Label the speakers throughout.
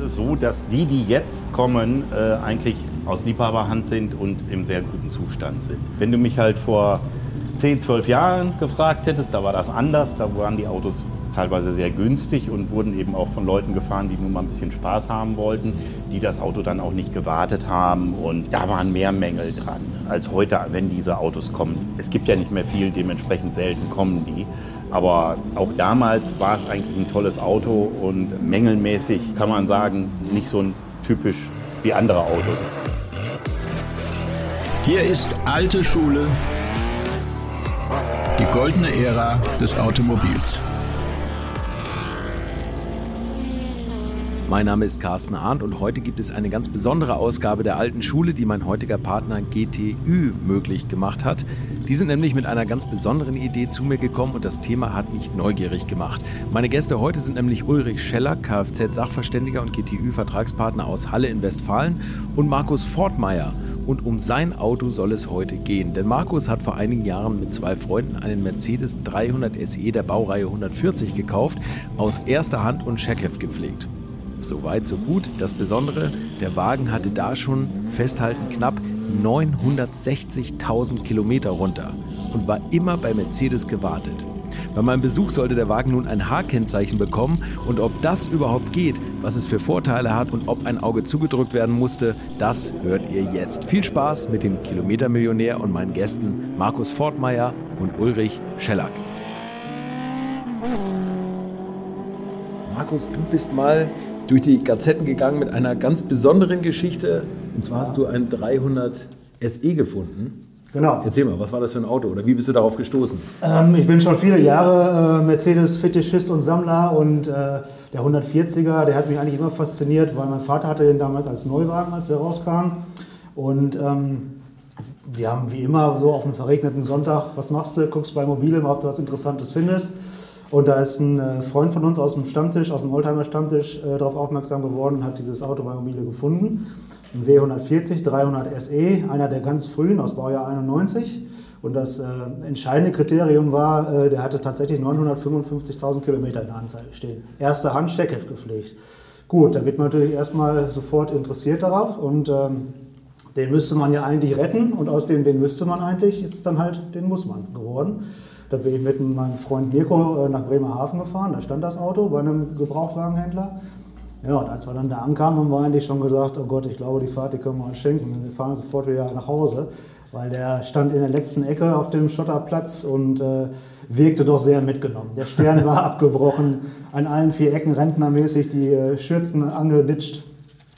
Speaker 1: ist so, dass die, die jetzt kommen, äh, eigentlich aus Liebhaberhand sind und im sehr guten Zustand sind. Wenn du mich halt vor 10, 12 Jahren gefragt hättest, da war das anders. Da waren die Autos teilweise sehr günstig und wurden eben auch von Leuten gefahren, die nur mal ein bisschen Spaß haben wollten, die das Auto dann auch nicht gewartet haben und da waren mehr Mängel dran als heute, wenn diese Autos kommen. Es gibt ja nicht mehr viel, dementsprechend selten kommen die. Aber auch damals war es eigentlich ein tolles Auto und mängelmäßig kann man sagen, nicht so typisch wie andere Autos.
Speaker 2: Hier ist alte Schule, die goldene Ära des Automobils.
Speaker 3: Mein Name ist Carsten Arndt und heute gibt es eine ganz besondere Ausgabe der alten Schule, die mein heutiger Partner GTÜ möglich gemacht hat. Die sind nämlich mit einer ganz besonderen Idee zu mir gekommen und das Thema hat mich neugierig gemacht. Meine Gäste heute sind nämlich Ulrich Scheller, Kfz-Sachverständiger und GTÜ-Vertragspartner aus Halle in Westfalen und Markus Fortmeier. Und um sein Auto soll es heute gehen. Denn Markus hat vor einigen Jahren mit zwei Freunden einen Mercedes 300 SE der Baureihe 140 gekauft, aus erster Hand und Scheckheft gepflegt. So weit, so gut. Das Besondere, der Wagen hatte da schon, festhalten, knapp 960.000 Kilometer runter und war immer bei Mercedes gewartet. Bei meinem Besuch sollte der Wagen nun ein H-Kennzeichen bekommen und ob das überhaupt geht, was es für Vorteile hat und ob ein Auge zugedrückt werden musste, das hört ihr jetzt. Viel Spaß mit dem Kilometermillionär und meinen Gästen Markus Fortmeier und Ulrich Schellack. Markus, du bist mal durch die Gazetten gegangen mit einer ganz besonderen Geschichte. Und zwar hast du ein 300 SE gefunden.
Speaker 4: Genau.
Speaker 3: Erzähl mal, was war das für ein Auto oder wie bist du darauf gestoßen?
Speaker 4: Ähm, ich bin schon viele Jahre äh, Mercedes-Fetischist und Sammler und äh, der 140er, der hat mich eigentlich immer fasziniert, weil mein Vater hatte den damals als Neuwagen, als der rauskam. Und ähm, wir haben wie immer so auf einem verregneten Sonntag, was machst du? Guckst bei Mobile, ob du was Interessantes findest. Und da ist ein äh, Freund von uns aus dem Stammtisch, aus dem Oldtimer-Stammtisch, äh, darauf aufmerksam geworden und hat dieses Auto bei Mobile gefunden. Ein W140 300 SE, einer der ganz frühen aus Baujahr 91. Und das äh, entscheidende Kriterium war, äh, der hatte tatsächlich 955.000 Kilometer in der Anzeige stehen. Erste Hand Checkheft gepflegt. Gut, da wird man natürlich erstmal sofort interessiert darauf und ähm, den müsste man ja eigentlich retten und aus dem, den müsste man eigentlich, ist es dann halt, den muss man geworden. Da bin ich mit meinem Freund Mirko äh, nach Bremerhaven gefahren, da stand das Auto bei einem Gebrauchtwagenhändler. Ja, und als wir dann da ankamen, haben wir eigentlich schon gesagt, oh Gott, ich glaube, die Fahrt, die können wir uns schenken. Wir fahren sofort wieder nach Hause, weil der stand in der letzten Ecke auf dem Schotterplatz und äh, wirkte doch sehr mitgenommen. Der Stern war abgebrochen, an allen vier Ecken rentnermäßig die äh, Schürzen angeditscht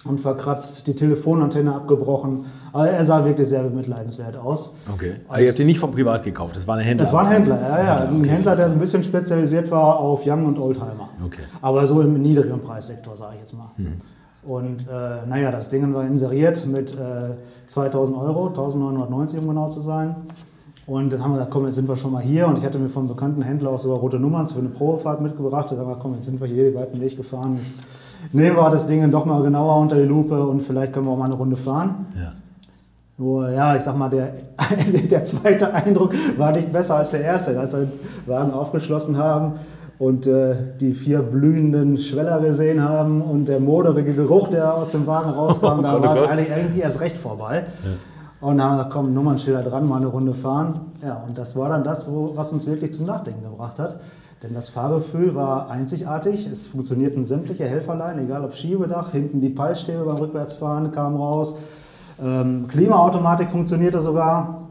Speaker 4: und verkratzt, die Telefonantenne abgebrochen. Also er sah wirklich sehr bemitleidenswert aus.
Speaker 3: Okay. Aber ihr habt ihn nicht vom Privat gekauft, das war ein Händler?
Speaker 4: Das war ein Händler, ja, ja. Ein Händler, der so ein bisschen spezialisiert war auf Young und Oldtimer.
Speaker 3: Okay.
Speaker 4: Aber so im niedrigeren Preissektor, sage ich jetzt mal.
Speaker 3: Mhm.
Speaker 4: Und äh, naja, das Ding war inseriert mit äh, 2000 Euro, 1990 um genau zu sein. Und dann haben wir gesagt, komm, jetzt sind wir schon mal hier. Und ich hatte mir vom bekannten Händler auch sogar rote Nummern für eine Probefahrt mitgebracht. Da haben wir, komm, jetzt sind wir hier den weiten Weg gefahren. Jetzt nehmen wir das Ding doch mal genauer unter die Lupe und vielleicht können wir auch mal eine Runde fahren.
Speaker 3: Ja.
Speaker 4: Nur, ja, ich sag mal, der, der zweite Eindruck war nicht besser als der erste. Als wir den Wagen aufgeschlossen haben und äh, die vier blühenden Schweller gesehen haben und der moderige Geruch, der aus dem Wagen rauskam,
Speaker 3: Oh
Speaker 4: da war es eigentlich irgendwie erst recht vorbei. Und dann haben wir gesagt, komm, Nummernschilder dran, mal eine Runde fahren. Ja, und das war dann das, wo, was uns wirklich zum Nachdenken gebracht hat. Denn das Fahrgefühl war einzigartig. Es funktionierten sämtliche Helferlein, egal ob Schiebedach, hinten die Peilstäbe beim Rückwärtsfahren kamen raus. Ähm, Klimaautomatik funktionierte sogar.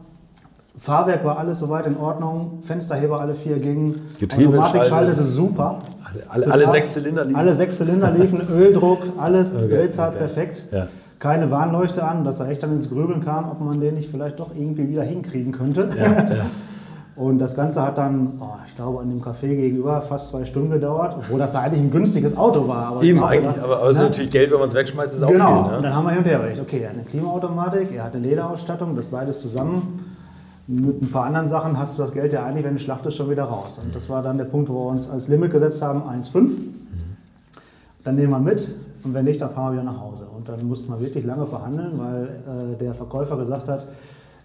Speaker 4: Fahrwerk war alles soweit in Ordnung. Fensterheber alle vier gingen.
Speaker 3: Getriebe
Speaker 4: Automatik
Speaker 3: schaltet.
Speaker 4: schaltete super.
Speaker 3: Alle, alle, alle sechs Zylinder liefen?
Speaker 4: Alle sechs Zylinder liefen, Öldruck, alles,
Speaker 3: Okay,
Speaker 4: Drehzahl
Speaker 3: okay.
Speaker 4: perfekt.
Speaker 3: Ja.
Speaker 4: Keine Warnleuchte an, dass er echt dann ins Grübeln kam, ob man den nicht vielleicht doch irgendwie wieder hinkriegen könnte. Und das Ganze hat dann, oh, ich glaube, an dem Café gegenüber fast zwei Stunden gedauert, obwohl das eigentlich ein günstiges Auto war. Aber
Speaker 3: Eben eigentlich,
Speaker 4: oder?
Speaker 3: aber, aber es ist
Speaker 4: Ne?
Speaker 3: natürlich Geld, wenn man es wegschmeißt, ist auch
Speaker 4: Genau,
Speaker 3: viel.
Speaker 4: und
Speaker 3: Ne?
Speaker 4: dann haben wir hin und her überlegt, okay, er hat eine Klimaautomatik, er hat eine Lederausstattung, das beides zusammen. Mit ein paar anderen Sachen hast du das Geld ja eigentlich, wenn du schlachtest, schon wieder raus. Und das war dann der Punkt, wo wir uns als Limit gesetzt haben, 1,5. Dann nehmen wir mit und wenn nicht, dann fahren wir wieder nach Hause. Und dann mussten wir wirklich lange verhandeln, weil äh, der Verkäufer gesagt hat,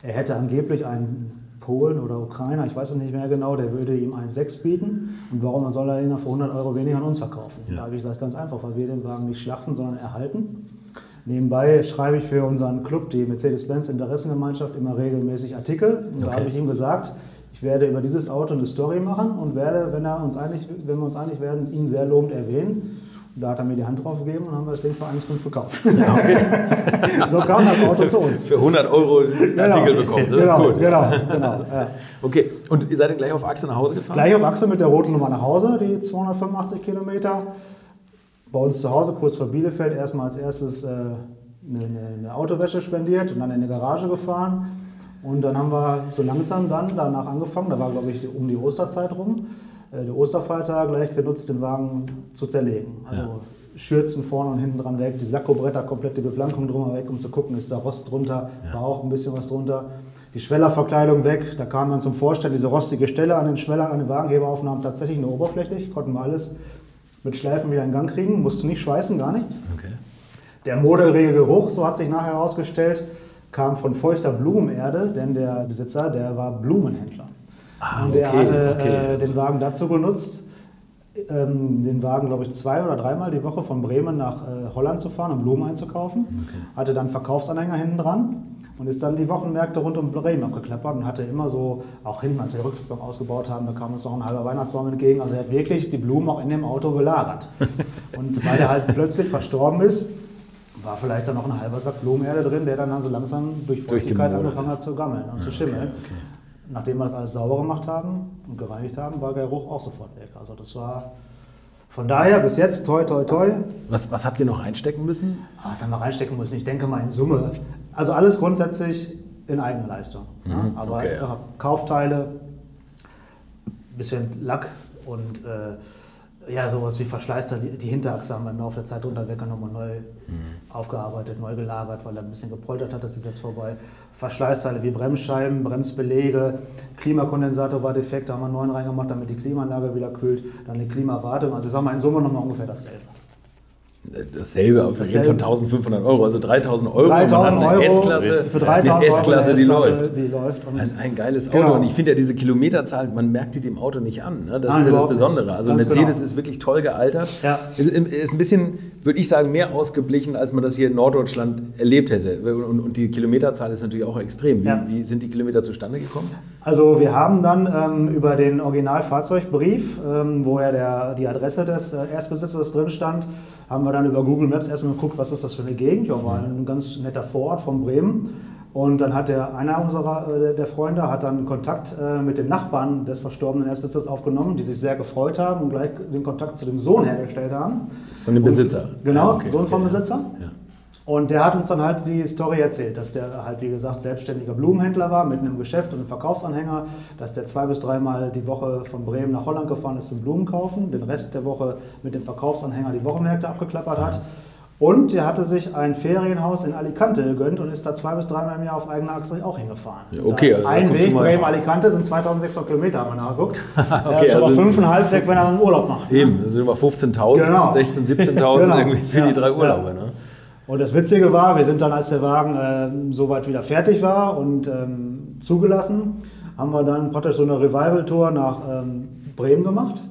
Speaker 4: er hätte angeblich einen Polen oder Ukrainer, ich weiß es nicht mehr genau, der würde ihm 1,6 bieten. Und warum soll er ihn für 100 Euro weniger an uns verkaufen? Da habe ich gesagt, ganz einfach, weil wir den Wagen nicht schlachten, sondern erhalten. Nebenbei schreibe ich für unseren Club, die Mercedes-Benz Interessengemeinschaft, immer regelmäßig Artikel. Und da
Speaker 3: Okay.
Speaker 4: habe ich ihm gesagt, ich werde über dieses Auto eine Story machen und werde, wenn, er uns einig, wenn wir uns einig werden, ihn sehr lobend erwähnen. Da hat er mir die Hand drauf gegeben und haben wir das Ding für 1,5 gekauft. so kam das Auto zu uns.
Speaker 3: Für 100 Euro einen Artikel
Speaker 4: Genau.
Speaker 3: bekommen. Das
Speaker 4: genau,
Speaker 3: ist gut.
Speaker 4: Genau, genau. Ja.
Speaker 3: Okay, und ihr seid dann gleich auf Achse nach Hause gefahren?
Speaker 4: Gleich auf Achse mit der roten Nummer nach Hause, die 285 Kilometer. Bei uns zu Hause, kurz vor Bielefeld, erstmal als erstes äh, eine, eine, Autowäsche spendiert und dann in die Garage gefahren. Und dann haben wir so langsam dann danach angefangen, da war glaube ich um die Osterzeit rum, äh, die Osterfeiertage gleich genutzt, den Wagen zu zerlegen. Also Schürzen vorne und hinten dran weg, die Sakkobretter, komplett die Beplankung drüber weg, um zu gucken, ist da Rost drunter, war auch ein bisschen was drunter. Die Schwellerverkleidung weg, da kam dann zum Vorstand diese rostige Stelle an den Schwellern, an den Wagenheberaufnahmen tatsächlich nur oberflächlich, konnten wir alles mit Schleifen wieder in Gang kriegen, musste nicht schweißen, gar nichts.
Speaker 3: Okay.
Speaker 4: Der moderige Geruch, so hat sich nachher herausgestellt, kam von feuchter Blumenerde, denn der Besitzer, der war Blumenhändler.
Speaker 3: Ah,
Speaker 4: und der
Speaker 3: okay,
Speaker 4: hatte
Speaker 3: okay.
Speaker 4: äh, den Wagen dazu genutzt, ähm, den Wagen, glaube ich, zwei oder dreimal die Woche von Bremen nach äh, Holland zu fahren, um Blumen einzukaufen. Hatte dann Verkaufsanhänger hinten dran und ist dann die Wochenmärkte rund um Bremen abgeklappert und hatte immer so, auch hinten, als wir die Rücksitzbank ausgebaut haben, da kam uns noch ein halber Weihnachtsbaum entgegen. Also er hat wirklich die Blumen auch in dem Auto gelagert. und weil er halt plötzlich verstorben ist, war vielleicht dann noch ein halber Sack Blumenerde drin, der dann, dann so langsam durch Feuchtigkeit angefangen hat zu gammeln und zu schimmeln. Nachdem wir das alles sauber gemacht haben und gereinigt haben, war der Geruch auch sofort weg. Also das war von daher bis jetzt toi toi toi.
Speaker 3: Was, was habt ihr noch einstecken müssen?
Speaker 4: Ah, Was haben wir reinstecken müssen? Ich denke mal in Summe. Also alles grundsätzlich in eigener Leistung. ne? Aber
Speaker 3: okay,
Speaker 4: Kaufteile, bisschen Lack und äh, ja, sowas wie Verschleißteile. Die, die Hinterachse haben wir im Laufe der Zeit runter weg und nochmal neu aufgearbeitet, neu gelagert, weil er ein bisschen gepoltert hat. Das ist jetzt vorbei. Verschleißteile wie Bremsscheiben, Bremsbelege, Klimakondensator war defekt, da haben wir einen neuen reingemacht, damit die Klimaanlage wieder kühlt. Dann die Klimawartung. Also ich sag mal in Summe nochmal ungefähr dasselbe.
Speaker 3: Dasselbe, aber reden von
Speaker 4: Dasselbe.
Speaker 3: 1500 Euro, also 3000 Euro.
Speaker 4: 3000
Speaker 3: Man hat
Speaker 4: Euro
Speaker 3: eine S-Klasse,
Speaker 4: für
Speaker 3: eine
Speaker 4: 3000 Euro
Speaker 3: S-Klasse,
Speaker 4: eine
Speaker 3: die läuft.
Speaker 4: Die läuft.
Speaker 3: Ein, ein geiles Auto
Speaker 4: Genau.
Speaker 3: und ich finde ja diese Kilometerzahl, man merkt die dem Auto nicht an. Ne? Das
Speaker 4: Nein,
Speaker 3: ist ja das Besondere. Also
Speaker 4: Ganz
Speaker 3: Mercedes
Speaker 4: genau.
Speaker 3: ist wirklich toll gealtert.
Speaker 4: Ja.
Speaker 3: Ist, ist ein bisschen, würde ich sagen, mehr ausgeblichen, als man das hier in Norddeutschland erlebt hätte. Und, und die Kilometerzahl ist natürlich auch extrem. Wie,
Speaker 4: Ja.
Speaker 3: wie sind die Kilometer zustande gekommen?
Speaker 4: Also wir haben dann ähm, über den Originalfahrzeugbrief, ähm, wo ja der, die Adresse des äh, Erstbesitzers drin stand, haben wir dann über Google Maps erstmal geguckt, was ist das für eine Gegend. Ja, war ein ganz netter Vorort von Bremen. Und dann hat der, einer unserer äh, der Freunde hat dann Kontakt äh, mit den Nachbarn des verstorbenen Erstbesitzers aufgenommen, die sich sehr gefreut haben und gleich den Kontakt zu dem Sohn hergestellt haben.
Speaker 3: Von dem
Speaker 4: Und-
Speaker 3: Besitzer?
Speaker 4: Genau,
Speaker 3: Ah, okay,
Speaker 4: Sohn vom
Speaker 3: okay, ja.
Speaker 4: Besitzer.
Speaker 3: Ja.
Speaker 4: Und der hat uns dann halt die Story erzählt, dass der halt, wie gesagt, selbstständiger Blumenhändler war mit einem Geschäft und einem Verkaufsanhänger, dass der zwei bis dreimal die Woche von Bremen nach Holland gefahren ist zum Blumen kaufen, den Rest der Woche mit dem Verkaufsanhänger die Wochenmärkte abgeklappert hat. Und er hatte sich ein Ferienhaus in Alicante gegönnt und ist da zwei bis dreimal im Jahr auf eigener Achse auch hingefahren.
Speaker 3: Ja, okay, also
Speaker 4: ein Weg,
Speaker 3: mal-
Speaker 4: Bremen-Alicante sind 2600 Kilometer, haben wir nachgeguckt.
Speaker 3: Okay,
Speaker 4: schon mal
Speaker 3: also-
Speaker 4: fünfeinhalb weg, wenn er dann Urlaub macht. ne?
Speaker 3: Eben, das sind immer 15.000,
Speaker 4: Genau.
Speaker 3: 16.000, 17.000
Speaker 4: Genau.
Speaker 3: irgendwie für
Speaker 4: Ja,
Speaker 3: die drei
Speaker 4: ja.
Speaker 3: Urlaube. Ne?
Speaker 4: Und das Witzige war, wir sind dann, als der Wagen ähm, soweit wieder fertig war und ähm, zugelassen, haben wir dann praktisch so eine Revival-Tour nach ähm, Bremen gemacht.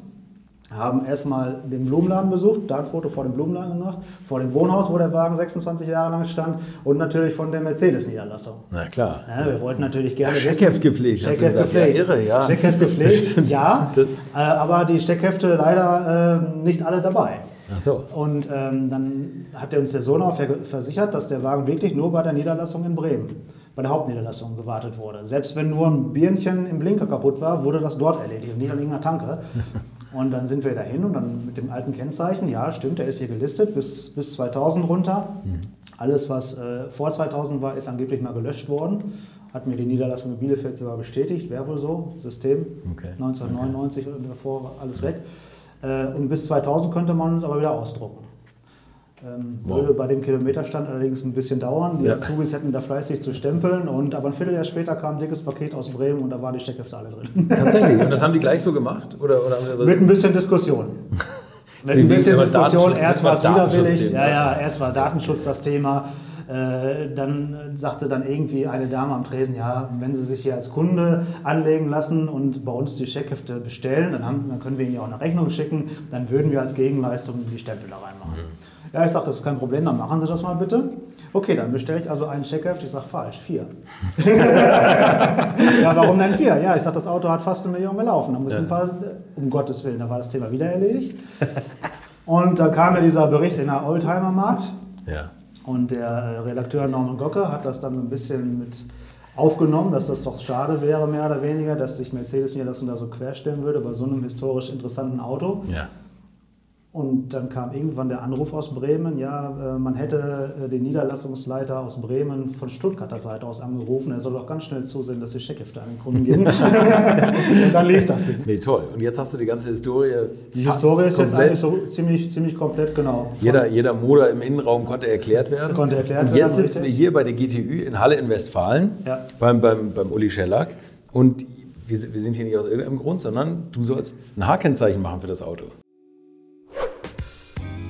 Speaker 4: Haben erstmal den Blumenladen besucht, da ein Foto vor dem Blumenladen gemacht, vor dem Wohnhaus, wo der Wagen 26 Jahre lang stand und natürlich von der Mercedes-Niederlassung.
Speaker 3: Na klar.
Speaker 4: Ja, wir wollten natürlich gerne.
Speaker 3: Steckheft gepflegt, hast du
Speaker 4: Steckheft
Speaker 3: gesagt.
Speaker 4: gepflegt.
Speaker 3: Ja, irre, ja.
Speaker 4: Steckheft gepflegt, ja. Äh, aber die Steckhefte leider ähm, nicht alle dabei.
Speaker 3: Ach so.
Speaker 4: Und ähm, dann hat uns der Sohn auch ver- versichert, dass der Wagen wirklich nur bei der Niederlassung in Bremen, bei der Hauptniederlassung gewartet wurde. Selbst wenn nur ein Birnchen im Blinker kaputt war, wurde das dort erledigt und nicht an irgendeiner Tanke. Und dann sind wir dahin und dann mit dem alten Kennzeichen, ja stimmt, der ist hier gelistet bis, bis 2000 runter. Alles, was äh, vor 2000 war, ist angeblich mal gelöscht worden. Hat mir die Niederlassung in Bielefeld sogar bestätigt, wäre wohl so, System.
Speaker 3: Okay.
Speaker 4: 1999 und davor war alles weg. Äh, und bis 2000 könnte man uns aber wieder ausdrucken. Ähm,
Speaker 3: Wow.
Speaker 4: Würde bei dem Kilometerstand allerdings ein bisschen dauern. Die
Speaker 3: Ja.
Speaker 4: Azubis hätten da fleißig zu stempeln. Und, aber ein Vierteljahr später kam ein dickes Paket aus Bremen und da waren die Steckhefte alle drin.
Speaker 3: Tatsächlich. Und das haben die gleich so gemacht? Oder, oder
Speaker 4: Mit ein bisschen Diskussion. Mit
Speaker 3: Sie
Speaker 4: ein bisschen Diskussion.
Speaker 3: Datenschutz,
Speaker 4: Erst
Speaker 3: das
Speaker 4: war es widerwillig. Ja, ja, erst war Datenschutz das Thema. Äh, dann sagte dann irgendwie eine Dame am Tresen, ja, wenn Sie sich hier als Kunde anlegen lassen und bei uns die Scheckhefte bestellen, dann, haben, dann können wir Ihnen ja auch eine Rechnung schicken, dann würden wir als Gegenleistung die Stempel da reinmachen. Mhm. Ja, ich sage, das ist kein Problem, dann machen Sie das mal bitte. Okay, dann bestelle ich also ein Checkheft. Ich sage, falsch, vier. ja, warum denn vier? Ja, ich sage, das Auto hat fast eine Million gelaufen. Da muss ja. ein paar, um Gottes Willen, da war das Thema wieder erledigt. Und da kam ja dieser Bericht in der Oldtimer-Markt. Ja. Und der äh, Redakteur Norman Gocke hat das dann so ein bisschen mit aufgenommen, dass das doch schade wäre, mehr oder weniger, dass sich Mercedes Niederlassung da so querstellen würde bei so einem historisch interessanten Auto. Ja. Und dann kam irgendwann der Anruf aus Bremen, ja, äh, man hätte äh, den Niederlassungsleiter aus Bremen von Stuttgarter Seite aus angerufen, er soll doch ganz schnell zusehen, dass die Scheckhefte an den Kunden gehen. und dann lief das Ding.
Speaker 3: Nee, toll. Und jetzt hast du die ganze Historie
Speaker 4: Die Historie ist jetzt eigentlich so ziemlich, ziemlich komplett, genau.
Speaker 3: Jeder, jeder Motor im Innenraum konnte erklärt werden.
Speaker 4: Konnte erklärt
Speaker 3: und jetzt sitzen wir hier bei der GTÜ in Halle in Westfalen ja. beim, beim, beim Uli Schellack und wir, wir sind hier nicht aus irgendeinem Grund, sondern du sollst ein H-Kennzeichen machen für das Auto.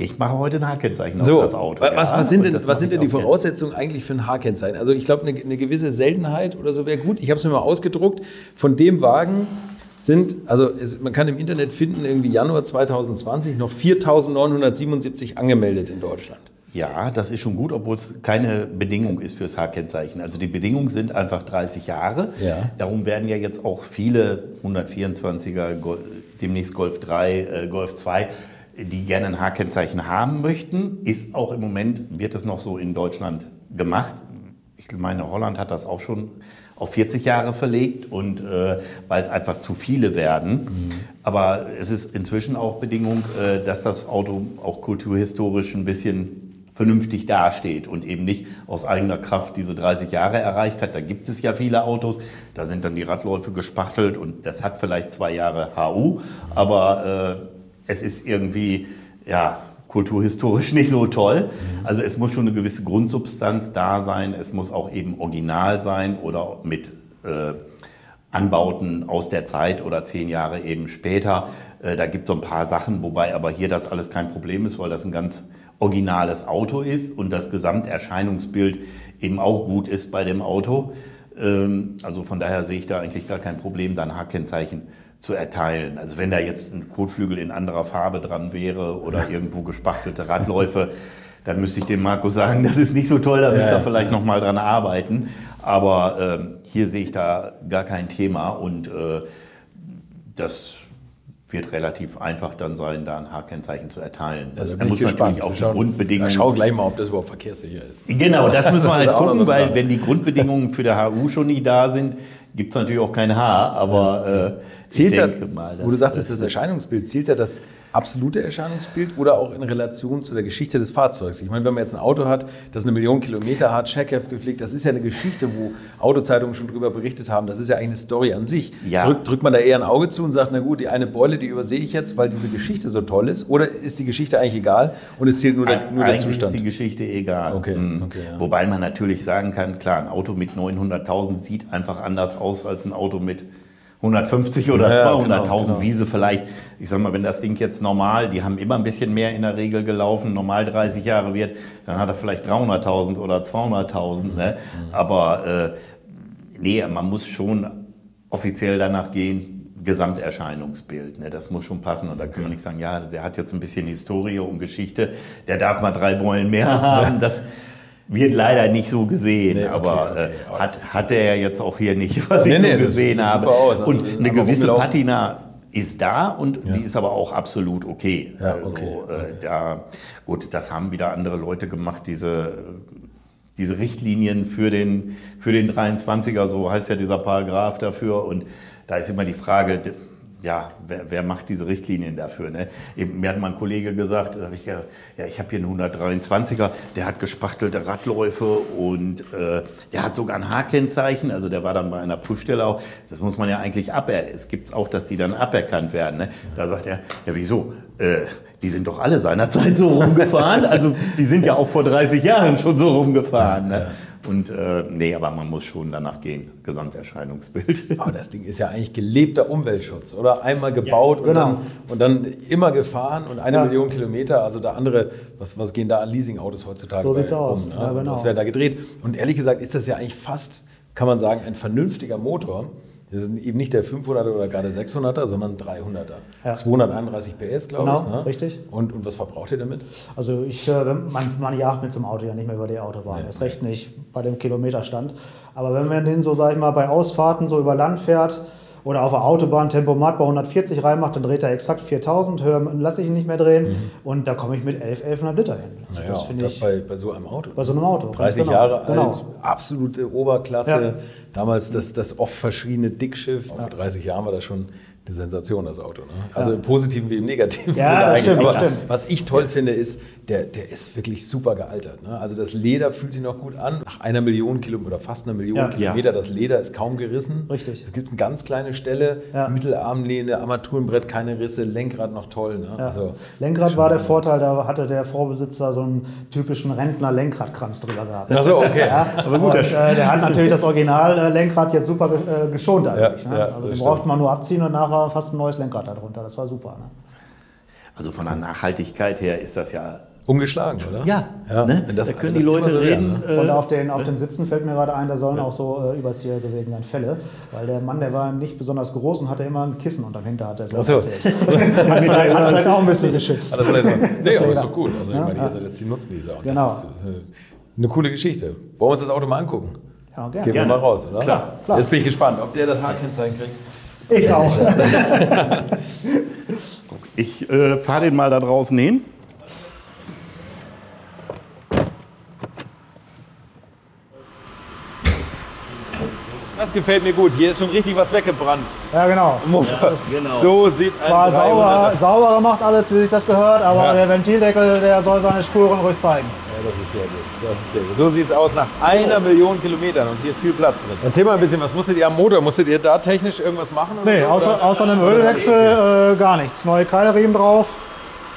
Speaker 1: Ich mache heute ein H-Kennzeichen
Speaker 3: so, auf das Auto. Was, ja? was sind denn, was sind denn die Voraussetzungen eigentlich für ein H-Kennzeichen? Also ich glaube, eine, eine, gewisse Seltenheit oder so wäre gut. Ich habe es mir mal ausgedruckt. Von dem Wagen sind, also es, man kann im Internet finden, irgendwie Januar 2020 noch 4.977 angemeldet in Deutschland.
Speaker 1: Ja, das ist schon gut, obwohl es keine Bedingung ist fürs H-Kennzeichen. Also die Bedingungen sind einfach 30 Jahre. Ja. Darum werden ja jetzt auch viele 124er, demnächst Golf 3, äh, Golf 2 die gerne ein H-Kennzeichen haben möchten. Ist auch im Moment, wird es noch so in Deutschland gemacht. Ich meine, Holland hat das auch schon auf 40 Jahre verlegt und äh, weil es einfach zu viele werden. Mhm. Aber es ist inzwischen auch Bedingung, äh, dass das Auto auch kulturhistorisch ein bisschen vernünftig dasteht und eben nicht aus eigener Kraft diese 30 Jahre erreicht hat. Da gibt es ja viele Autos, da sind dann die Radläufe gespachtelt und das hat vielleicht zwei Jahre HU, aber äh, es ist irgendwie, ja, kulturhistorisch nicht so toll. Mhm. Also es muss schon eine gewisse Grundsubstanz da sein. Es muss auch eben original sein oder mit äh, Anbauten aus der Zeit oder zehn Jahre eben später. Äh, da gibt es so ein paar Sachen, wobei aber hier das alles kein Problem ist, weil das ein ganz originales Auto ist und das Gesamterscheinungsbild eben auch gut ist bei dem Auto. Ähm, also von daher sehe ich da eigentlich gar kein Problem, da ein H-Kennzeichen zu erteilen. Also wenn da jetzt ein Kotflügel in anderer Farbe dran wäre oder irgendwo gespachtelte Radläufe, dann müsste ich dem Marco sagen, das ist nicht so toll, da müsst ihr vielleicht noch mal dran arbeiten. Aber äh, hier sehe ich da gar kein Thema und äh, das wird relativ einfach dann sein, da ein H-Kennzeichen zu erteilen.
Speaker 3: Also ich
Speaker 1: muss
Speaker 3: gespannt.
Speaker 1: natürlich auch
Speaker 3: Wir
Speaker 1: die
Speaker 3: schauen-
Speaker 1: Grundbedingungen.
Speaker 3: Ja, schau gleich mal, ob das überhaupt verkehrssicher ist.
Speaker 1: Genau, das müssen wir halt gucken, weil wenn die Grundbedingungen für der HU schon nicht da sind, gibt es natürlich auch kein H. Aber äh,
Speaker 3: Zählt er,
Speaker 1: denke mal,
Speaker 3: wo du sagtest, das Erscheinungsbild, zählt er das absolute Erscheinungsbild oder auch in Relation zu der Geschichte des Fahrzeugs? Ich meine, wenn man jetzt ein Auto hat, das eine Million Kilometer hat, Checkheft gepflegt, das ist ja eine Geschichte, wo Autozeitungen schon drüber berichtet haben. Das ist ja eigentlich eine Story an sich.
Speaker 1: Ja.
Speaker 3: Drückt, drückt man da eher ein Auge zu und sagt, na gut, die eine Beule, die übersehe ich jetzt, weil diese Geschichte so toll ist? Oder ist die Geschichte eigentlich egal und es zählt nur der, nur der Zustand?
Speaker 1: ist die Geschichte egal.
Speaker 3: Okay,
Speaker 1: Mhm.
Speaker 3: okay, ja.
Speaker 1: Wobei man natürlich sagen kann, klar, ein Auto mit 900.000 sieht einfach anders aus als ein Auto mit 150 oder
Speaker 3: Ja,
Speaker 1: 200.000,
Speaker 3: genau, genau.
Speaker 1: wie sie vielleicht, ich sag mal, wenn das Ding jetzt normal, die haben immer ein bisschen mehr in der Regel gelaufen, normal 30 Jahre wird, dann hat er vielleicht 300.000 oder 200.000. Ne?
Speaker 3: Mhm.
Speaker 1: Aber äh, nee, man muss schon offiziell danach gehen, Gesamterscheinungsbild. Ne? Das muss schon passen. Und da kann man nicht sagen, ja, der hat jetzt ein bisschen Historie und Geschichte, der darf mal drei Beulen mehr haben. Das wird leider nicht so gesehen.
Speaker 3: Nee, okay,
Speaker 1: aber
Speaker 3: okay.
Speaker 1: äh,
Speaker 3: Aber
Speaker 1: hat, hat er ja jetzt auch hier nicht, was
Speaker 3: Nee,
Speaker 1: ich
Speaker 3: nee,
Speaker 1: so gesehen habe.
Speaker 3: aus. Also,
Speaker 1: und eine gewisse. Patina ist da und die ist aber auch absolut okay.
Speaker 3: Ja,
Speaker 1: also,
Speaker 3: okay,
Speaker 1: Äh, da, gut, das haben wieder andere Leute gemacht, diese diese Richtlinien für den, für den 23er, so heißt ja dieser Paragraph dafür. Und da ist immer die Frage, ja, wer, wer macht diese Richtlinien dafür? Ne? Eben, mir hat mal ein Kollege gesagt, da hab ich, ja, ja, ich habe hier einen 123er, der hat gespachtelte Radläufe und äh, der hat sogar ein H-Kennzeichen, also der war dann bei einer Prüfstelle auch. Das muss man ja eigentlich aberkennen. Es gibt auch, dass die dann aberkannt werden. Ne? Da sagt er, ja wieso? Äh, die sind doch alle seinerzeit so rumgefahren. Also die sind ja auch vor 30 Jahren schon so rumgefahren. Ne? Und äh, nee, aber man muss schon danach gehen, Gesamterscheinungsbild.
Speaker 3: Aber das Ding ist ja eigentlich gelebter Umweltschutz, oder? Einmal gebaut und,
Speaker 4: genau.
Speaker 3: dann, und dann immer gefahren und eine
Speaker 4: Ja.
Speaker 3: Million Kilometer. Also da andere, was, was gehen da an Leasingautos heutzutage?
Speaker 4: So sieht's aus.
Speaker 3: ne?
Speaker 4: Ja,
Speaker 3: Und
Speaker 4: genau.
Speaker 3: Was werden da gedreht? Und ehrlich gesagt ist das ja eigentlich fast, kann man sagen, ein vernünftiger Motor. Das ist eben nicht der 500er oder gerade 600er, sondern 300er.
Speaker 4: Ja.
Speaker 3: 231 PS, glaube
Speaker 4: Genau,
Speaker 3: ich. Ne?
Speaker 4: richtig.
Speaker 3: Und, und was verbraucht ihr damit?
Speaker 4: Also ich, äh, man, man jagt mit so einem Auto ja nicht mehr über die Autobahn, erst recht nicht bei dem Kilometerstand. Aber wenn man den so, sag ich mal, bei Ausfahrten so über Land fährt oder auf der Autobahn Tempomat bei 140 reinmacht, dann dreht er exakt 4000, höher lasse ich ihn nicht mehr drehen und da komme ich mit 11, 11,5 Liter hin. Also
Speaker 3: Naja,
Speaker 4: das finde ich
Speaker 3: bei, bei so einem Auto.
Speaker 4: bei so einem Auto. ganz
Speaker 3: 30
Speaker 4: genau.
Speaker 3: Jahre alt,
Speaker 4: Genau.
Speaker 3: absolute Oberklasse.
Speaker 4: Ja.
Speaker 3: Damals das, das oft verschiedene Dickschiff. Vor 30 Jahren war das schon eine Sensation, das Auto. Ne? Also im positiven wie im negativen
Speaker 4: Ja, das
Speaker 3: eigentlich.
Speaker 4: stimmt,
Speaker 3: Aber
Speaker 4: stimmt.
Speaker 3: was ich toll finde, ist, der, der ist wirklich super gealtert. Ne? Also das Leder fühlt sich noch gut an. Nach einer Million Kilometer oder fast einer Million
Speaker 4: Ja.
Speaker 3: Kilometer, das Leder ist kaum gerissen.
Speaker 4: Richtig.
Speaker 3: Es gibt eine ganz kleine Stelle,
Speaker 4: Ja.
Speaker 3: Mittelarmlehne, Armaturenbrett, keine Risse, Lenkrad noch toll. Ne?
Speaker 4: Ja.
Speaker 3: Also,
Speaker 4: Lenkrad war der Vorteil, da hatte der Vorbesitzer so einen typischen Rentner-Lenkradkranz drüber gehabt.
Speaker 3: Ach so, okay.
Speaker 4: Ja, aber gut, und, äh, der hat natürlich das Original-Lenkrad jetzt super äh, geschont eigentlich.
Speaker 3: Ja,
Speaker 4: ne?
Speaker 3: ja,
Speaker 4: also den
Speaker 3: stimmt.
Speaker 4: braucht man nur abziehen und nachher fast ein neues Lenkrad darunter. Das war super. Ne?
Speaker 1: Also von der Nachhaltigkeit her ist das ja.
Speaker 3: Ungeschlagen, oder?
Speaker 1: Ja,
Speaker 3: ja.
Speaker 1: ne?
Speaker 3: Wenn das,
Speaker 1: da können die Leute
Speaker 3: so
Speaker 1: reden.
Speaker 3: ne?
Speaker 1: äh,
Speaker 4: Und auf den, auf den Sitzen fällt mir gerade ein, da sollen auch so äh, Überzieher gewesen sein, Fälle. Weil der Mann, der war nicht besonders groß und hatte immer ein Kissen unterm Hinterrad.
Speaker 3: So.
Speaker 4: hat vielleicht, hat vielleicht auch ein bisschen geschützt.
Speaker 3: Noch- nee, aber ist doch gut. Also ich
Speaker 4: Ja,
Speaker 3: meine,
Speaker 4: ja.
Speaker 3: ihr seid jetzt die Nutznießer. Und
Speaker 4: Genau.
Speaker 3: das ist, eine coole Geschichte. Wollen wir uns das Auto mal angucken?
Speaker 4: Ja,
Speaker 3: Gehen
Speaker 4: gerne.
Speaker 3: wir mal raus, oder?
Speaker 1: Klar,
Speaker 4: klar.
Speaker 3: Jetzt bin ich gespannt, ob der das H-Kennzeichen kriegt.
Speaker 4: Ich auch.
Speaker 1: Ich äh, fahre den mal da draußen hin.
Speaker 3: Das gefällt mir gut. Hier ist schon richtig was weggebrannt.
Speaker 4: Ja, genau.
Speaker 3: So sieht ein
Speaker 4: Zwar sauber,
Speaker 3: 300er
Speaker 4: sauber gemacht alles, wie sich das gehört, aber
Speaker 3: Ja.
Speaker 4: der Ventildeckel, der soll seine Spuren ruhig zeigen.
Speaker 3: Das ist sehr gut. Das ist sehr gut. So sieht es aus nach einer Million Kilometern und hier ist viel Platz drin. Erzähl mal ein bisschen, was musstet ihr am Motor? Musstet ihr da technisch irgendwas machen? oder
Speaker 4: Nee,
Speaker 3: so,
Speaker 4: außer,
Speaker 3: oder?
Speaker 4: außer einem Ölwechsel äh, gar nichts. Neue Keilriemen drauf,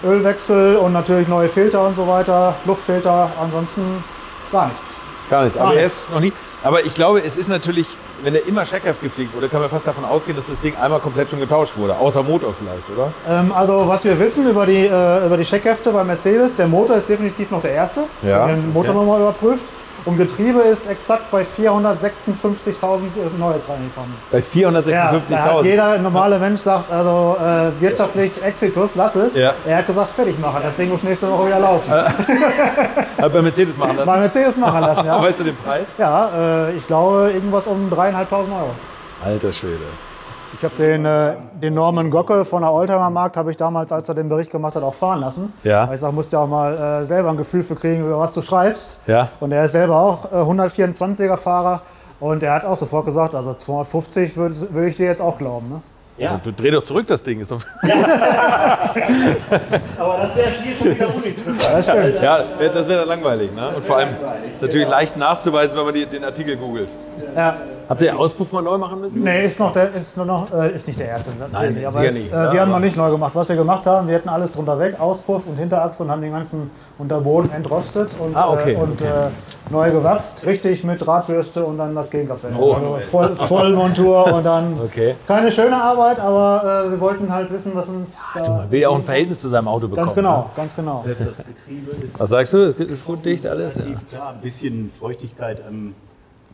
Speaker 4: Ölwechsel und natürlich neue Filter und so weiter, Luftfilter, ansonsten gar nichts.
Speaker 3: Gar nichts. Er ist noch nie. Aber ich glaube, es ist natürlich, wenn er immer Checkheft gepflegt wurde, kann man fast davon ausgehen, dass das Ding einmal komplett schon getauscht wurde. Außer Motor vielleicht, oder?
Speaker 4: Ähm, also was wir wissen über die, äh, über die Checkhefte bei Mercedes, der Motor ist definitiv noch der erste.
Speaker 3: Ja,
Speaker 4: Wir haben den Motor
Speaker 3: okay.
Speaker 4: nochmal überprüft. Und Getriebe ist exakt bei 456.000 Neues reingekommen.
Speaker 3: Bei
Speaker 4: Ja, da hat
Speaker 3: 456.000.
Speaker 4: jeder normale Mensch sagt, also äh, wirtschaftlich Exitus, lass es.
Speaker 3: Ja.
Speaker 4: Er hat gesagt, fertig machen, das Ding muss nächste Woche wieder laufen.
Speaker 3: Hat bei Mercedes machen lassen.
Speaker 4: Mal Mercedes machen lassen, ja.
Speaker 3: Weißt du den Preis?
Speaker 4: Ja, äh, ich glaube irgendwas um 3.500 Euro.
Speaker 3: Alter Schwede.
Speaker 4: Ich habe den, äh, den Norman Gocke von der Oldtimer Markt, habe ich damals, als er den Bericht gemacht hat, auch fahren lassen.
Speaker 3: Ja.
Speaker 4: Weil ich sage, musst ja auch mal äh, selber ein Gefühl für kriegen, über was du schreibst.
Speaker 3: Ja.
Speaker 4: Und er ist selber auch äh, 124er Fahrer. Und er hat auch sofort gesagt, also 250 würde würd ich dir jetzt auch glauben. Ne?
Speaker 1: Ja,
Speaker 3: Du dreh doch zurück das Ding. Ist doch
Speaker 1: aber das wäre schon wieder uninteressant.
Speaker 3: Ja, das wäre wär dann langweilig. Ne? Und vor allem ist natürlich leicht nachzuweisen, wenn man die, den Artikel googelt.
Speaker 4: Ja.
Speaker 3: Habt ihr den Auspuff mal neu machen müssen?
Speaker 4: Nee, ist, noch der, ist, nur noch, äh, ist nicht der erste. natürlich,
Speaker 3: Nein,
Speaker 4: aber
Speaker 3: sicher
Speaker 4: es,
Speaker 3: nicht,
Speaker 4: äh,
Speaker 3: ja,
Speaker 4: wir haben
Speaker 3: aber-
Speaker 4: noch nicht neu gemacht. Was wir gemacht haben, wir hätten alles drunter weg, Auspuff und Hinterachse und haben den ganzen Unterboden entrostet und,
Speaker 3: Ah, okay,
Speaker 4: äh, und
Speaker 3: okay.
Speaker 4: Äh, neu gewachst. Richtig mit Drahtbürste und dann das Gegenkapell.
Speaker 3: Oh.
Speaker 4: also voll, Vollmontur und dann
Speaker 3: Okay.
Speaker 4: keine schöne Arbeit, aber äh, wir wollten halt wissen, was uns. da-
Speaker 3: Man will ja auch ein Verhältnis zu seinem Auto bekommen.
Speaker 4: ganz genau,
Speaker 3: Ne?
Speaker 4: ganz genau.
Speaker 1: Selbst das Getriebe ist
Speaker 3: Was sagst du? Ist, ist gut dicht alles? Ja.
Speaker 1: da ein bisschen Feuchtigkeit am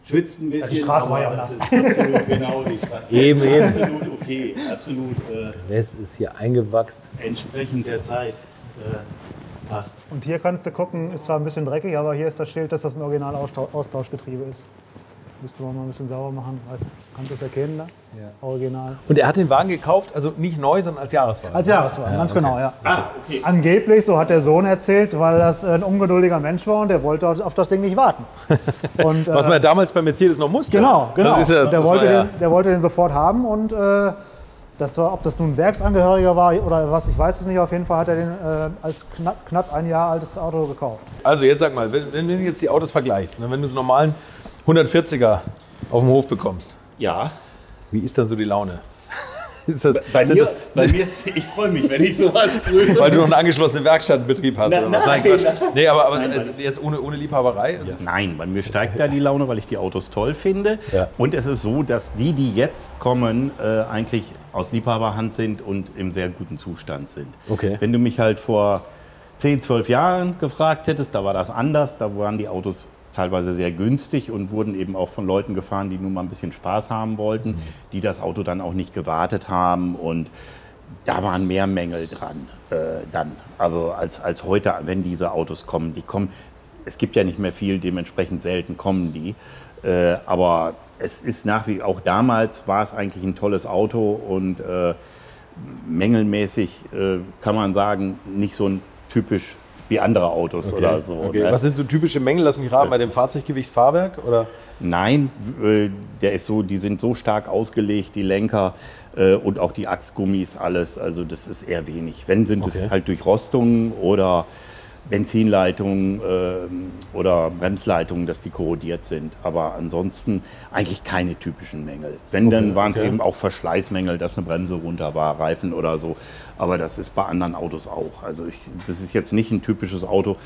Speaker 1: schwitzt ein bisschen.
Speaker 4: die Straße war ja
Speaker 1: das ist absolut genau die Straße.
Speaker 3: Eben, eben.
Speaker 1: Absolut okay, absolut äh,
Speaker 3: Rest ist hier eingewachst.
Speaker 1: entsprechend der Zeit äh, passt.
Speaker 4: Und hier kannst du gucken, ist zwar ein bisschen dreckig, aber hier ist das Schild, dass das ein Original-Austauschgetriebe ist. Müsste man mal ein bisschen sauber machen. Weißt, du, kannst du es erkennen da? Original.
Speaker 3: Und er hat den Wagen gekauft, also nicht neu, sondern als Jahreswagen.
Speaker 4: Als Jahreswagen, ganz
Speaker 3: okay.
Speaker 4: genau, ja.
Speaker 1: Ah, okay.
Speaker 4: Angeblich, so hat der Sohn erzählt, weil das ein ungeduldiger Mensch war und der wollte auf das Ding nicht warten. Und,
Speaker 3: Was
Speaker 4: äh,
Speaker 3: man ja damals bei Mercedes noch musste.
Speaker 4: genau, genau.
Speaker 3: Das ist ja,
Speaker 4: der,
Speaker 3: das
Speaker 4: wollte
Speaker 3: ja,
Speaker 4: den, der wollte den sofort haben und äh, das war, ob das nun ein Werksangehöriger war oder was, ich weiß es nicht. Auf jeden Fall hat er den äh, als knapp, knapp ein Jahr altes Auto gekauft.
Speaker 3: Also jetzt sag mal, wenn, wenn du jetzt die Autos vergleichst, ne, wenn du so einen normalen 140er auf dem Hof bekommst,
Speaker 1: Ja.
Speaker 3: wie ist dann so die Laune? das,
Speaker 1: Bei mir,
Speaker 3: das,
Speaker 1: bei mir, ich freue mich, wenn ich sowas prüfe.
Speaker 3: weil du noch einen angeschlossenen Werkstattbetrieb hast
Speaker 1: Na,
Speaker 3: oder was?
Speaker 1: nein,
Speaker 3: Quatsch.
Speaker 1: nein.
Speaker 3: Nee, aber, aber
Speaker 1: Nein,
Speaker 3: also jetzt ohne, ohne Liebhaberei. Also,
Speaker 1: Nein, bei mir steigt da die Laune, weil ich die Autos toll finde.
Speaker 3: Ja.
Speaker 1: Und es ist so, dass die, die jetzt kommen, äh, eigentlich aus Liebhaberhand sind und im sehr guten Zustand sind.
Speaker 3: Okay.
Speaker 1: Wenn du mich halt vor 10, 12 Jahren gefragt hättest, da war das anders. Da waren die Autos teilweise sehr günstig und wurden eben auch von Leuten gefahren, die nun mal ein bisschen Spaß haben wollten, die das Auto dann auch nicht gewartet haben und da waren mehr Mängel dran äh, dann. Also als, als heute, wenn diese Autos kommen, die kommen, es gibt ja nicht mehr viel, dementsprechend selten kommen die. Äh, aber es ist nach wie auch damals war es eigentlich ein tolles Auto und äh, mängelmäßig äh, kann man sagen, nicht so ein typisch wie andere Autos oder so.
Speaker 3: okay.
Speaker 1: ne?
Speaker 3: Was sind so typische Mängel? Lass mich raten, bei dem Fahrzeuggewicht Fahrwerk? Oder?
Speaker 1: Nein, äh, der ist so, die sind so stark ausgelegt, die Lenker äh, und auch die Achsgummis, alles. Also das ist eher wenig. Wenn sind
Speaker 3: Okay.
Speaker 1: es halt durch Rostungen oder Benzinleitungen äh, oder Bremsleitungen, dass die korrodiert sind. Aber ansonsten eigentlich keine typischen Mängel. Wenn, dann waren es
Speaker 3: okay.
Speaker 1: eben auch Verschleißmängel, dass eine Bremse runter war, Reifen oder so. Aber das ist bei anderen Autos auch. Also ich, das ist jetzt nicht ein typisches Auto,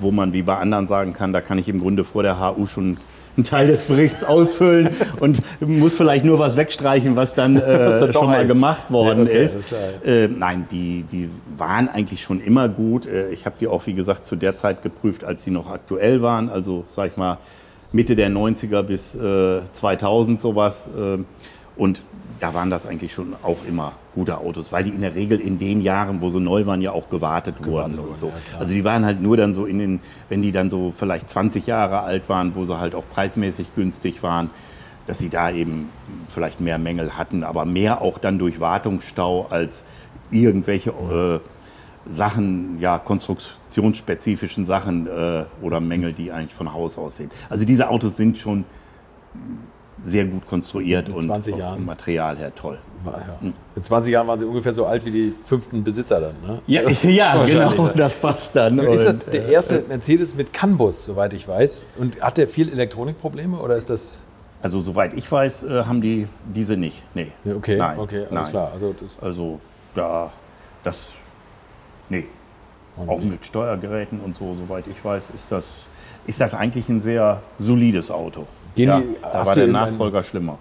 Speaker 1: wo man wie bei anderen sagen kann, da kann ich im Grunde vor der HU schon einen Teil des Berichts ausfüllen und muss vielleicht nur was wegstreichen, was dann äh,
Speaker 3: doch
Speaker 1: schon mal gemacht worden
Speaker 3: Ja, okay,
Speaker 1: ist. Äh, nein, die, die waren eigentlich schon immer gut. Äh, ich habe die auch, wie gesagt, zu der Zeit geprüft, als sie noch aktuell waren. Also, sag ich mal, Mitte der 90er bis äh, 2000 sowas. Äh, und da waren das eigentlich schon auch immer gute Autos, weil die in der Regel in den Jahren, wo sie neu waren, ja auch gewartet, wurden und so. also die waren halt nur dann so in den, wenn die dann so vielleicht 20 Jahre alt waren, wo sie halt auch preismäßig günstig waren, dass sie da eben vielleicht mehr Mängel hatten, aber mehr auch dann durch Wartungsstau als irgendwelche äh, Sachen, ja, konstruktionsspezifischen Sachen äh, oder Mängel, die eigentlich von Haus aus sind. Also diese Autos sind schon sehr gut konstruiert und
Speaker 3: 20
Speaker 1: auch
Speaker 3: Jahren.
Speaker 1: vom Material her toll.
Speaker 3: Ja. In 20 Jahren waren sie ungefähr so alt wie die fünften Besitzer dann. Ne?
Speaker 1: Ja, ja
Speaker 3: Wahrscheinlich,
Speaker 1: genau,
Speaker 3: ja.
Speaker 1: das passt dann.
Speaker 3: Nun ist das
Speaker 1: Und,
Speaker 3: der
Speaker 1: äh,
Speaker 3: erste Mercedes mit CAN-Bus, soweit ich weiß. Und hat der viel Elektronikprobleme oder ist das.
Speaker 1: Also soweit ich weiß, äh, haben die diese nicht. Nee.
Speaker 3: Ja, okay,
Speaker 1: Nein,
Speaker 3: okay, alles
Speaker 1: nein.
Speaker 3: klar. Also das,
Speaker 1: Also da, das, nee. Auch mit Steuergeräten und so, soweit ich weiß, ist das, ist das eigentlich ein sehr solides Auto.
Speaker 3: Gehen
Speaker 1: ja,
Speaker 3: die-
Speaker 1: da
Speaker 3: hast
Speaker 1: war
Speaker 3: du
Speaker 1: der Nachfolger schlimmer.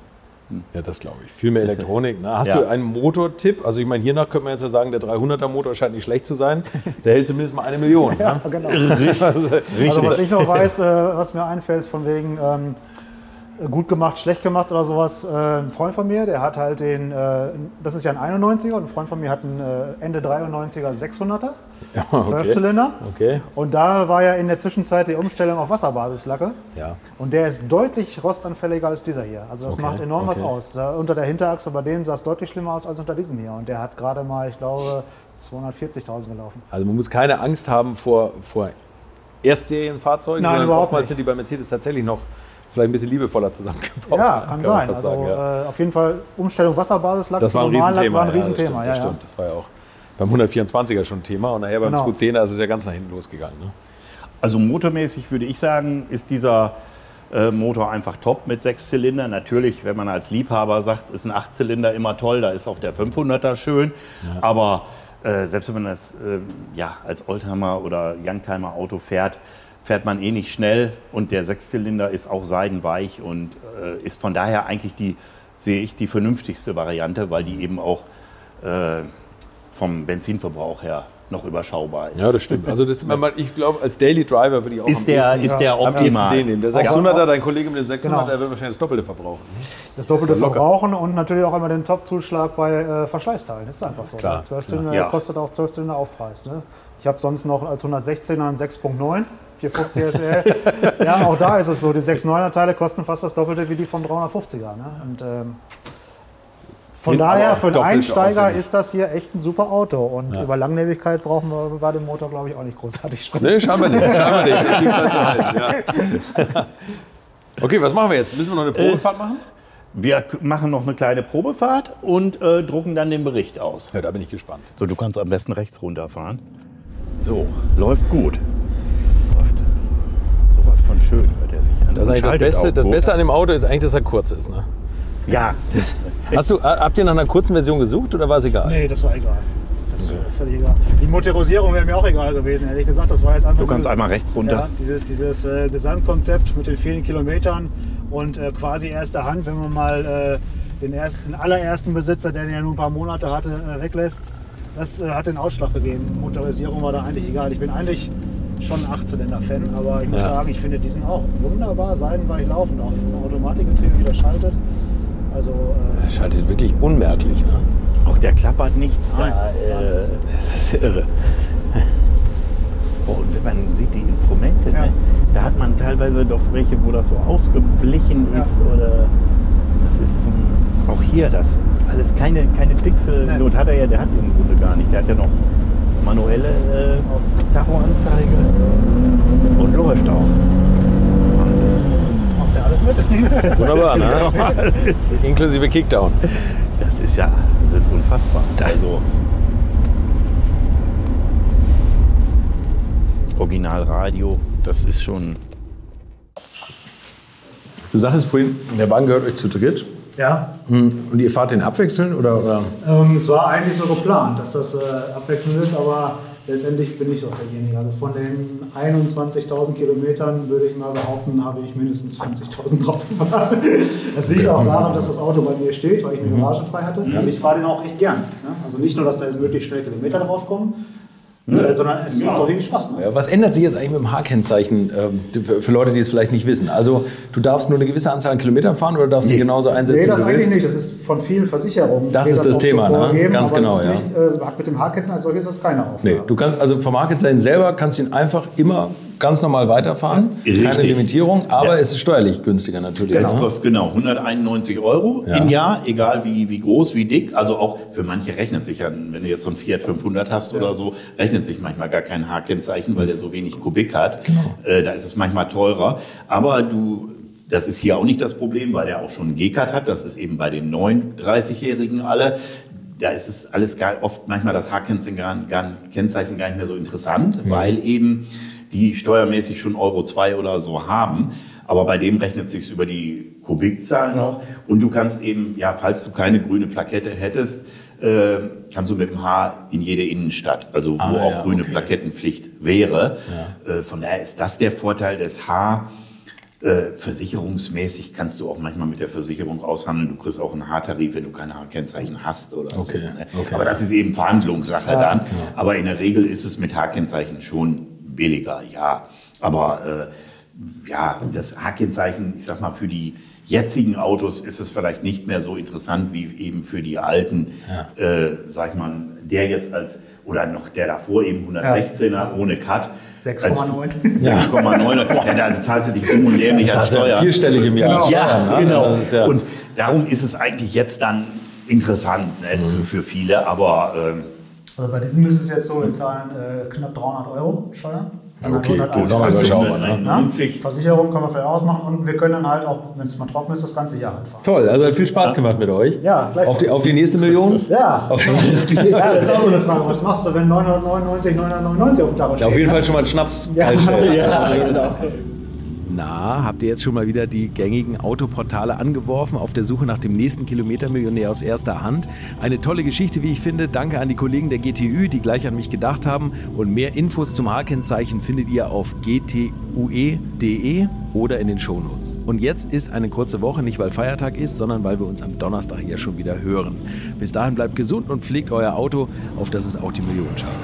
Speaker 3: ja, das glaube ich. Viel mehr Elektronik. Ne? Hast
Speaker 1: Ja.
Speaker 3: du einen Motortipp? Also ich meine, hiernach könnte man jetzt ja sagen, der 300er Motor scheint nicht schlecht zu sein. Der hält zumindest mal eine Million. ne?
Speaker 4: Genau.
Speaker 1: Richtig.
Speaker 4: Also was ich noch weiß, äh, was mir einfällt, ist von wegen, ähm, gut gemacht, schlecht gemacht oder sowas. Äh, ein Freund von mir, der hat halt den, äh, das ist ja ein 91er, und ein Freund von mir hat einen äh, Ende 93er 600er,
Speaker 3: Ja, okay.
Speaker 4: 12 Zylinder.
Speaker 3: Okay.
Speaker 4: Und da war ja in der Zwischenzeit die Umstellung auf Wasserbasislacke.
Speaker 3: Ja.
Speaker 4: Und der ist deutlich rostanfälliger als dieser hier. Also das
Speaker 3: Okay,
Speaker 4: macht enorm was
Speaker 3: okay.
Speaker 4: aus. Äh, unter der Hinterachse bei dem sah es deutlich schlimmer aus als unter diesem hier. Und der hat gerade mal, ich glaube, 240.000 gelaufen.
Speaker 3: Also man muss keine Angst haben vor, vor Erstserienfahrzeugen,
Speaker 4: Nein, überhaupt
Speaker 3: oftmals
Speaker 4: nicht.
Speaker 3: sind die bei Mercedes tatsächlich noch vielleicht ein bisschen liebevoller zusammengebaut.
Speaker 4: Ja, kann,
Speaker 3: man
Speaker 4: sein. Also
Speaker 3: sagen, ja.
Speaker 4: äh, auf jeden Fall Umstellung Wasserbasislacke
Speaker 3: Das war ein Riesenthema.
Speaker 4: War ein
Speaker 3: ja,
Speaker 4: Riesenthema,
Speaker 3: das
Speaker 4: ja,
Speaker 3: stimmt,
Speaker 4: ja.
Speaker 3: das stimmt. Das war ja auch beim 124er schon Thema und nachher beim
Speaker 4: Genau.
Speaker 3: 210er ist es ja ganz nach hinten losgegangen. Ne?
Speaker 1: Also motormäßig würde ich sagen, ist dieser äh, Motor einfach top mit sechs Zylindern. Natürlich, wenn man als Liebhaber sagt, ist ein Achtzylinder immer toll, da ist auch der 500er schön. Aber äh, selbst wenn man das äh, ja, als Oldtimer oder Youngtimer Auto fährt, fährt man eh nicht schnell und der Sechszylinder ist auch seidenweich und äh, ist von daher eigentlich die, sehe ich, die vernünftigste Variante, weil die eben auch äh, vom Benzinverbrauch her noch überschaubar ist.
Speaker 3: Ja, das stimmt. Also das, man, ich glaube, als Daily Driver würde ich auch
Speaker 1: Ist
Speaker 3: am
Speaker 1: der,
Speaker 3: ehesten,
Speaker 1: ist der
Speaker 3: am ehesten
Speaker 1: optimal.
Speaker 3: den nehmen. Der 600er, dein Kollege mit dem 600,
Speaker 4: Genau.
Speaker 3: der wird wahrscheinlich das Doppelte verbrauchen.
Speaker 4: Das doppelte
Speaker 3: Locker.
Speaker 4: Verbrauchen und natürlich auch immer den Top-Zuschlag bei äh, Verschleißteilen. Das ist einfach so.
Speaker 3: Klar,
Speaker 4: Der 12 Zylinder
Speaker 1: Ja.
Speaker 4: kostet auch 12 Zylinder Aufpreis. Ne? Ich habe sonst noch als 116er einen 6.9, 450 SL. ja, auch da ist es so. Die 6.9er Teile kosten fast das Doppelte wie die vom 350er. Ne? Und, ähm, von daher, für einen Einsteiger
Speaker 3: aufwendig.
Speaker 4: ist das hier echt ein super Auto. Und über Langlebigkeit brauchen wir bei dem Motor, glaube ich, auch nicht großartig sprechen.
Speaker 3: Nee, schauen wir nicht. Schauen wir nicht. Zu halten. Ja. Okay, was machen wir jetzt? Müssen wir noch eine Probefahrt machen?
Speaker 1: Wir machen noch eine kleine Probefahrt und äh, drucken dann den Bericht aus.
Speaker 3: Ja, da bin ich gespannt.
Speaker 1: So, du kannst am besten rechts runterfahren. So, läuft gut. Schön, hört er sich an.
Speaker 3: Das, das, Beste, das. Beste an dem Auto ist eigentlich, dass er kurz ist. Ne?
Speaker 1: Ja,
Speaker 3: Hast du, habt ihr nach einer kurzen Version gesucht oder war es egal?
Speaker 4: Nee, das war egal. Das war völlig egal. Die Motorisierung wäre mir auch egal gewesen, ehrlich gesagt. Das war jetzt einfach
Speaker 1: Du kannst
Speaker 4: nur-
Speaker 1: einmal rechts runter.
Speaker 4: Ja, diese, dieses äh, Gesamtkonzept mit den vielen Kilometern und äh, quasi erster Hand, wenn man mal äh, den, ersten, den allerersten Besitzer, der den ja nur ein paar Monate hatte, äh, weglässt, das äh, hat den Ausschlag gegeben. Motorisierung war da eigentlich egal. Ich bin eigentlich schon ein Achtzylinder-Fan, aber ich muss
Speaker 3: Ja.
Speaker 4: sagen, ich finde diesen auch wunderbar seidenweich laufend, auch vom Automatikgetriebe wieder schaltet. Also äh,
Speaker 3: Er schaltet wirklich unmerklich. Ne?
Speaker 1: auch der klappert nichts.
Speaker 4: Nein,
Speaker 1: Da, äh,
Speaker 3: Das ist irre.
Speaker 1: oh, und wenn man sieht die Instrumente,
Speaker 4: Ja.
Speaker 1: ne, da hat man teilweise doch welche, wo das so ausgeblichen
Speaker 4: Ja.
Speaker 1: ist. Oder das ist zum. Auch hier das. Alles keine, keine Pixel. Not hat er ja, der hat im Grunde gar nicht. Der hat ja noch manuelle äh, Tachoanzeige und läuft auch. Wahnsinn.
Speaker 4: macht er alles mit.
Speaker 3: Wunderbar, ne? Inklusive Kickdown.
Speaker 1: Das ist ja, das ist unfassbar. Also Originalradio, das ist schon.
Speaker 3: Du sagtest vorhin, der Wagen gehört euch zu dritt.
Speaker 4: Ja,
Speaker 3: Und ihr fahrt den abwechseln? Oder, oder?
Speaker 4: Ähm, es war eigentlich so geplant, dass das äh, abwechselnd ist, aber letztendlich bin ich doch derjenige. Also von den 21.000 Kilometern würde ich mal behaupten, habe ich mindestens 20.000 drauf gefahren. Das liegt auch daran, dass das Auto bei mir steht, weil ich eine Garage frei hatte. Und ich fahre den auch echt gern. Ne? Also nicht nur, dass da möglichst schnell Kilometer draufkommen, äh, sondern es macht auch wirklich Spaß. Ne?
Speaker 3: Was ändert sich jetzt eigentlich mit dem H-Kennzeichen ähm, für- Leute, die es vielleicht nicht wissen? Also du darfst nur eine gewisse Anzahl an Kilometern fahren oder darfst du genauso einsetzen,
Speaker 4: Nee, das eigentlich
Speaker 3: willst?
Speaker 4: nicht. Das ist von vielen Versicherungen.
Speaker 3: Das ist das
Speaker 4: oft
Speaker 3: Thema,
Speaker 4: so
Speaker 3: ne? Ganz genau, ja.
Speaker 4: Nicht, äh, hat mit dem Haarkennzeichen als solches das keine Aufgabe.
Speaker 3: Nee, du kannst also vom H-Kennzeichen selber kannst ihn einfach immer ganz normal weiterfahren.
Speaker 1: Richtig.
Speaker 3: Keine Limitierung, aber
Speaker 1: Ja.
Speaker 3: es ist steuerlich günstiger natürlich.
Speaker 1: Das
Speaker 3: ne?
Speaker 1: kostet genau 191 Euro
Speaker 3: Ja.
Speaker 1: im Jahr, egal wie, wie groß, wie dick. Also auch für manche rechnet sich ja, wenn du jetzt so ein Fiat 500 hast oder so, rechnet sich manchmal gar kein H-Kennzeichen, weil der so wenig Kubik hat. Äh, da ist es manchmal teurer. Aber du, das ist hier auch nicht das Problem, weil der auch schon einen G-Card hat. Das ist eben bei den 39-Jährigen alle. Da ist es alles gar, oft manchmal das H-Kennzeichen gar, gar, Kennzeichen gar nicht mehr so interessant, weil eben die steuermäßig schon Euro 2 oder so haben. Aber bei dem rechnet sich's über die Kubikzahl noch. Und du kannst eben, ja, falls du keine grüne Plakette hättest, äh, kannst du mit dem H in jede Innenstadt, also wo
Speaker 3: Ah,
Speaker 1: auch
Speaker 3: ja,
Speaker 1: grüne
Speaker 3: okay.
Speaker 1: Plakettenpflicht wäre. Äh, von daher ist das der Vorteil des H. Äh, versicherungsmäßig kannst du auch manchmal mit der Versicherung aushandeln. Du kriegst auch einen H-Tarif, wenn du keine H-Kennzeichen hast oder
Speaker 3: Okay,
Speaker 1: so. Ne?
Speaker 3: okay.
Speaker 1: Aber das ist eben Verhandlungssache dann. Aber in der Regel ist es mit H-Kennzeichen schon billiger, ja. Aber äh, ja, das H-Kennzeichen, ich sag mal, für die jetzigen Autos ist es vielleicht nicht mehr so interessant wie eben für die alten, ja. äh, sag ich mal, der jetzt als, oder noch der davor eben 116er ja. ohne Cut.
Speaker 4: 6,9.
Speaker 1: Ja. 6,9. ja, da zahlst du dich dumm und dämlich als Steuer.
Speaker 3: Vierstellig im Jahr.
Speaker 1: Ja, Steuern, genau. Ja. Und darum ist es eigentlich jetzt dann interessant ne, mhm. für, viele, aber... Ähm,
Speaker 4: also bei diesem ist es jetzt so, wir zahlen äh, knapp 300 Euro Steuern.
Speaker 3: Okay, gut, dann haben wir überschaubar. Ne?
Speaker 4: Versicherung können wir vielleicht ausmachen und wir können dann halt auch, wenn es mal trocken ist, das ganze Jahr halt fahren.
Speaker 3: Toll, also hat viel Spaß gemacht mit euch.
Speaker 4: Ja,
Speaker 3: auf die, auf die nächste Million?
Speaker 4: Ja. Auf die ja, das ist auch so eine Frage. Was machst du, wenn 999, 999 auf dem Tacho steht?
Speaker 3: Ja, auf jeden Fall schon mal einen Schnaps
Speaker 4: ja, ja, genau.
Speaker 3: Na, habt ihr jetzt schon mal wieder die gängigen Autoportale angeworfen auf der Suche nach dem nächsten Kilometermillionär aus erster Hand? Eine tolle Geschichte, wie ich finde. Danke an die Kollegen der GTÜ, die gleich an mich gedacht haben. Und mehr Infos zum H-Kennzeichen findet ihr auf gtue.de oder in den Shownotes. Und jetzt ist eine kurze Woche, nicht weil Feiertag ist, sondern weil wir uns am Donnerstag ja schon wieder hören. Bis dahin bleibt gesund und pflegt euer Auto, auf dass es auch die Millionen schafft.